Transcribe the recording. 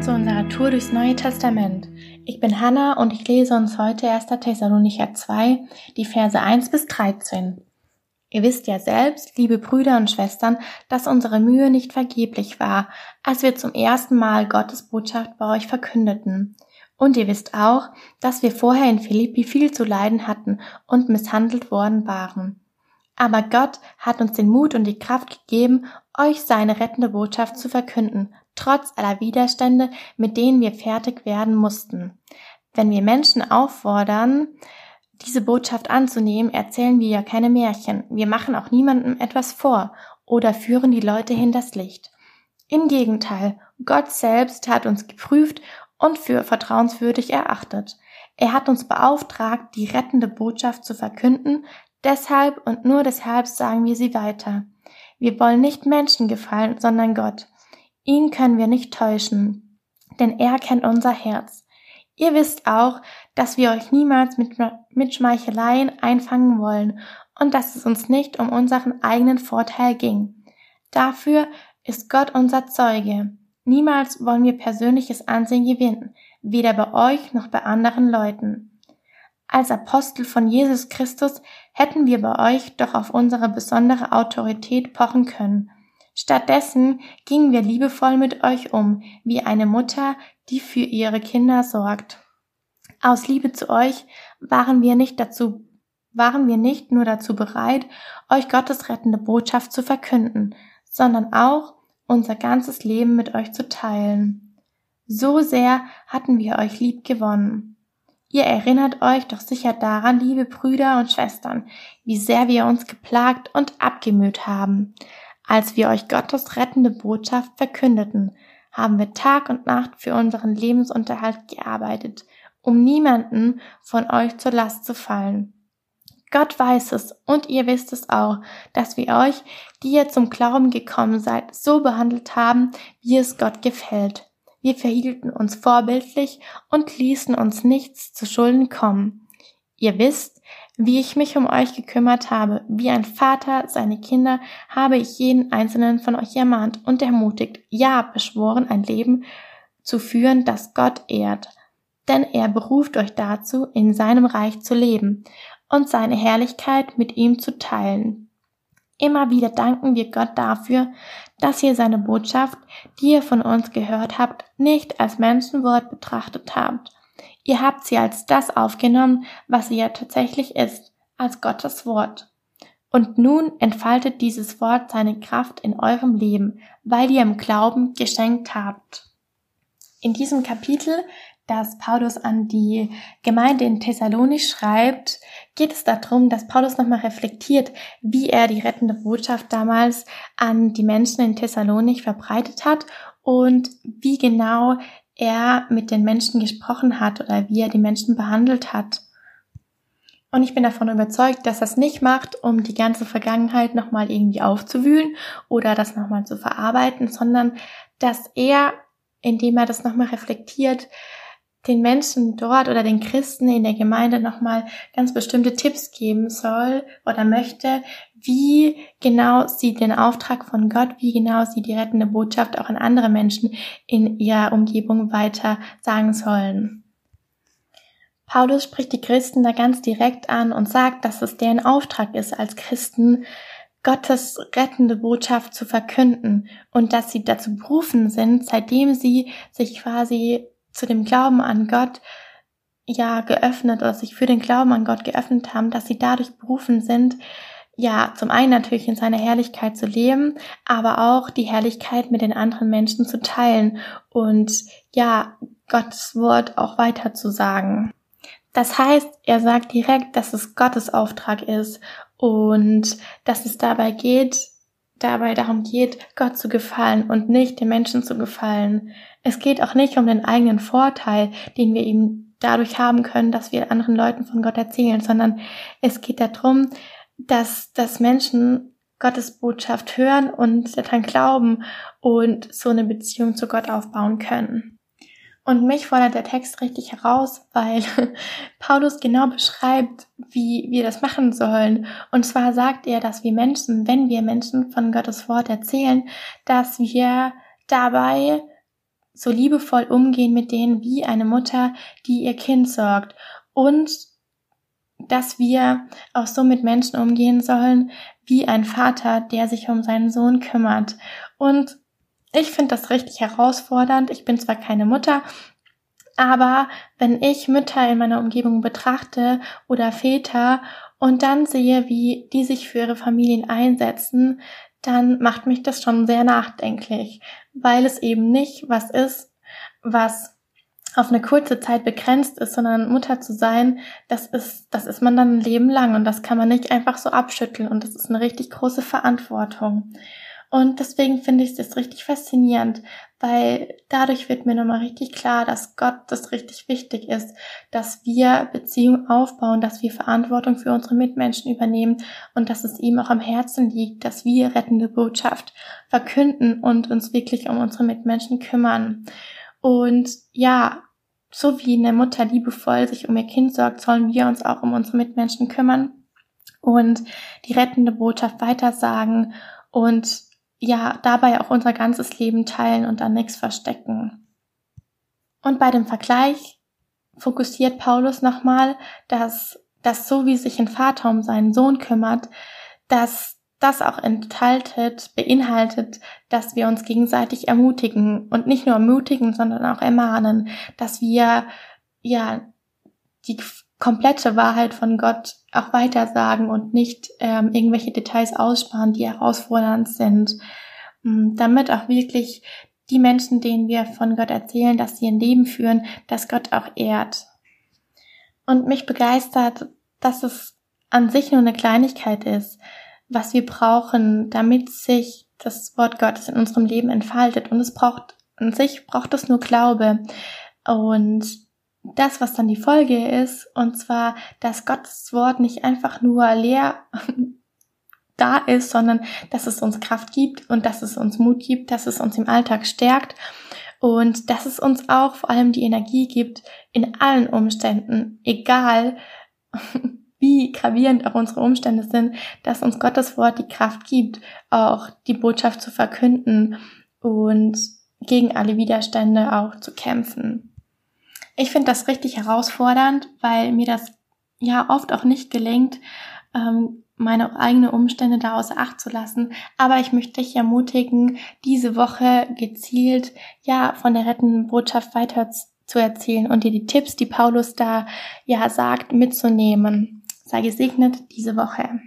Zu unserer Tour durchs Neue Testament. Ich bin Hanna und ich lese uns heute 1. Thessalonicher 2, die Verse 1 bis 13. Ihr wisst ja selbst, liebe Brüder und Schwestern, dass unsere Mühe nicht vergeblich war, als wir zum ersten Mal Gottes Botschaft bei euch verkündeten. Und ihr wisst auch, dass wir vorher in Philippi viel zu leiden hatten und misshandelt worden waren. Aber Gott hat uns den Mut und die Kraft gegeben, euch seine rettende Botschaft zu verkünden, trotz aller Widerstände, mit denen wir fertig werden mussten. Wenn wir Menschen auffordern, diese Botschaft anzunehmen, erzählen wir ja keine Märchen. Wir machen auch niemandem etwas vor oder führen die Leute hinters Licht. Im Gegenteil, Gott selbst hat uns geprüft und für vertrauenswürdig erachtet. Er hat uns beauftragt, die rettende Botschaft zu verkünden, deshalb und nur deshalb sagen wir sie weiter. Wir wollen nicht Menschen gefallen, sondern Gott. Ihn können wir nicht täuschen, denn er kennt unser Herz. Ihr wisst auch, dass wir euch niemals mit, mit Schmeicheleien einfangen wollen und dass es uns nicht um unseren eigenen Vorteil ging. Dafür ist Gott unser Zeuge. Niemals wollen wir persönliches Ansehen gewinnen, weder bei euch noch bei anderen Leuten. Als Apostel von Jesus Christus hätten wir bei euch doch auf unsere besondere Autorität pochen können Stattdessen gingen wir liebevoll mit euch um, wie eine Mutter, die für ihre Kinder sorgt. Aus Liebe zu euch waren wir nicht dazu, waren wir nicht nur dazu bereit, euch Gottes rettende Botschaft zu verkünden, sondern auch unser ganzes Leben mit euch zu teilen. So sehr hatten wir euch lieb gewonnen. Ihr erinnert euch doch sicher daran, liebe Brüder und Schwestern, wie sehr wir uns geplagt und abgemüht haben. Als wir euch Gottes rettende Botschaft verkündeten, haben wir Tag und Nacht für unseren Lebensunterhalt gearbeitet, um niemanden von euch zur Last zu fallen. Gott weiß es und ihr wisst es auch, dass wir euch, die ihr zum Glauben gekommen seid, so behandelt haben, wie es Gott gefällt. Wir verhielten uns vorbildlich und ließen uns nichts zu Schulden kommen. Ihr wisst, wie ich mich um euch gekümmert habe, wie ein Vater seine Kinder, habe ich jeden einzelnen von euch ermahnt und ermutigt, ja, beschworen, ein Leben zu führen, das Gott ehrt. Denn er beruft euch dazu, in seinem Reich zu leben und seine Herrlichkeit mit ihm zu teilen. Immer wieder danken wir Gott dafür, dass ihr seine Botschaft, die ihr von uns gehört habt, nicht als Menschenwort betrachtet habt, Ihr habt sie als das aufgenommen, was sie ja tatsächlich ist, als Gottes Wort. Und nun entfaltet dieses Wort seine Kraft in eurem Leben, weil ihr im Glauben geschenkt habt. In diesem Kapitel, das Paulus an die Gemeinde in Thessalonich schreibt, geht es darum, dass Paulus nochmal reflektiert, wie er die rettende Botschaft damals an die Menschen in Thessalonich verbreitet hat und wie genau er mit den Menschen gesprochen hat oder wie er die Menschen behandelt hat. Und ich bin davon überzeugt, dass das nicht macht, um die ganze Vergangenheit nochmal irgendwie aufzuwühlen oder das nochmal zu verarbeiten, sondern dass er, indem er das nochmal reflektiert, den Menschen dort oder den Christen in der Gemeinde nochmal ganz bestimmte Tipps geben soll oder möchte, wie genau sie den Auftrag von Gott, wie genau sie die rettende Botschaft auch an andere Menschen in ihrer Umgebung weiter sagen sollen. Paulus spricht die Christen da ganz direkt an und sagt, dass es deren Auftrag ist, als Christen Gottes rettende Botschaft zu verkünden und dass sie dazu berufen sind, seitdem sie sich quasi zu dem Glauben an Gott ja geöffnet oder sich für den Glauben an Gott geöffnet haben, dass sie dadurch berufen sind, ja, zum einen natürlich in seiner Herrlichkeit zu leben, aber auch die Herrlichkeit mit den anderen Menschen zu teilen und ja, Gottes Wort auch weiter zu sagen. Das heißt, er sagt direkt, dass es Gottes Auftrag ist und dass es dabei geht, dabei darum geht, Gott zu gefallen und nicht den Menschen zu gefallen. Es geht auch nicht um den eigenen Vorteil, den wir eben dadurch haben können, dass wir anderen Leuten von Gott erzählen, sondern es geht darum, dass, dass Menschen Gottes Botschaft hören und daran glauben und so eine Beziehung zu Gott aufbauen können. Und mich fordert der Text richtig heraus, weil Paulus genau beschreibt, wie wir das machen sollen. Und zwar sagt er, dass wir Menschen, wenn wir Menschen von Gottes Wort erzählen, dass wir dabei so liebevoll umgehen mit denen wie eine Mutter, die ihr Kind sorgt und dass wir auch so mit Menschen umgehen sollen wie ein Vater, der sich um seinen Sohn kümmert. Und ich finde das richtig herausfordernd. Ich bin zwar keine Mutter, aber wenn ich Mütter in meiner Umgebung betrachte oder Väter und dann sehe, wie die sich für ihre Familien einsetzen, dann macht mich das schon sehr nachdenklich, weil es eben nicht was ist, was auf eine kurze Zeit begrenzt ist, sondern Mutter zu sein, das ist, das ist man dann ein Leben lang und das kann man nicht einfach so abschütteln und das ist eine richtig große Verantwortung. Und deswegen finde ich es richtig faszinierend, weil dadurch wird mir nochmal richtig klar, dass Gott das richtig wichtig ist, dass wir Beziehungen aufbauen, dass wir Verantwortung für unsere Mitmenschen übernehmen und dass es ihm auch am Herzen liegt, dass wir rettende Botschaft verkünden und uns wirklich um unsere Mitmenschen kümmern. Und ja, so wie eine Mutter liebevoll sich um ihr Kind sorgt, sollen wir uns auch um unsere Mitmenschen kümmern und die rettende Botschaft weitersagen und ja, dabei auch unser ganzes Leben teilen und dann nichts verstecken. Und bei dem Vergleich fokussiert Paulus nochmal, dass, dass so wie sich ein Vater um seinen Sohn kümmert, dass das auch enthaltet, beinhaltet, dass wir uns gegenseitig ermutigen und nicht nur ermutigen, sondern auch ermahnen, dass wir ja die komplette Wahrheit von Gott auch weitersagen und nicht ähm, irgendwelche Details aussparen, die herausfordernd sind, mm, damit auch wirklich die Menschen, denen wir von Gott erzählen, dass sie ein Leben führen, dass Gott auch ehrt. Und mich begeistert, dass es an sich nur eine Kleinigkeit ist, was wir brauchen, damit sich das Wort Gottes in unserem Leben entfaltet. Und es braucht, an sich braucht es nur Glaube. Und das, was dann die Folge ist, und zwar, dass Gottes Wort nicht einfach nur leer da ist, sondern dass es uns Kraft gibt und dass es uns Mut gibt, dass es uns im Alltag stärkt und dass es uns auch vor allem die Energie gibt, in allen Umständen, egal wie gravierend auch unsere Umstände sind, dass uns Gottes Wort die Kraft gibt, auch die Botschaft zu verkünden und gegen alle Widerstände auch zu kämpfen. Ich finde das richtig herausfordernd, weil mir das ja oft auch nicht gelingt, ähm, meine eigenen Umstände da außer Acht zu lassen. Aber ich möchte dich ermutigen, diese Woche gezielt ja von der rettenden Botschaft weiter zu erzählen und dir die Tipps, die Paulus da ja sagt, mitzunehmen. Sei gesegnet diese Woche.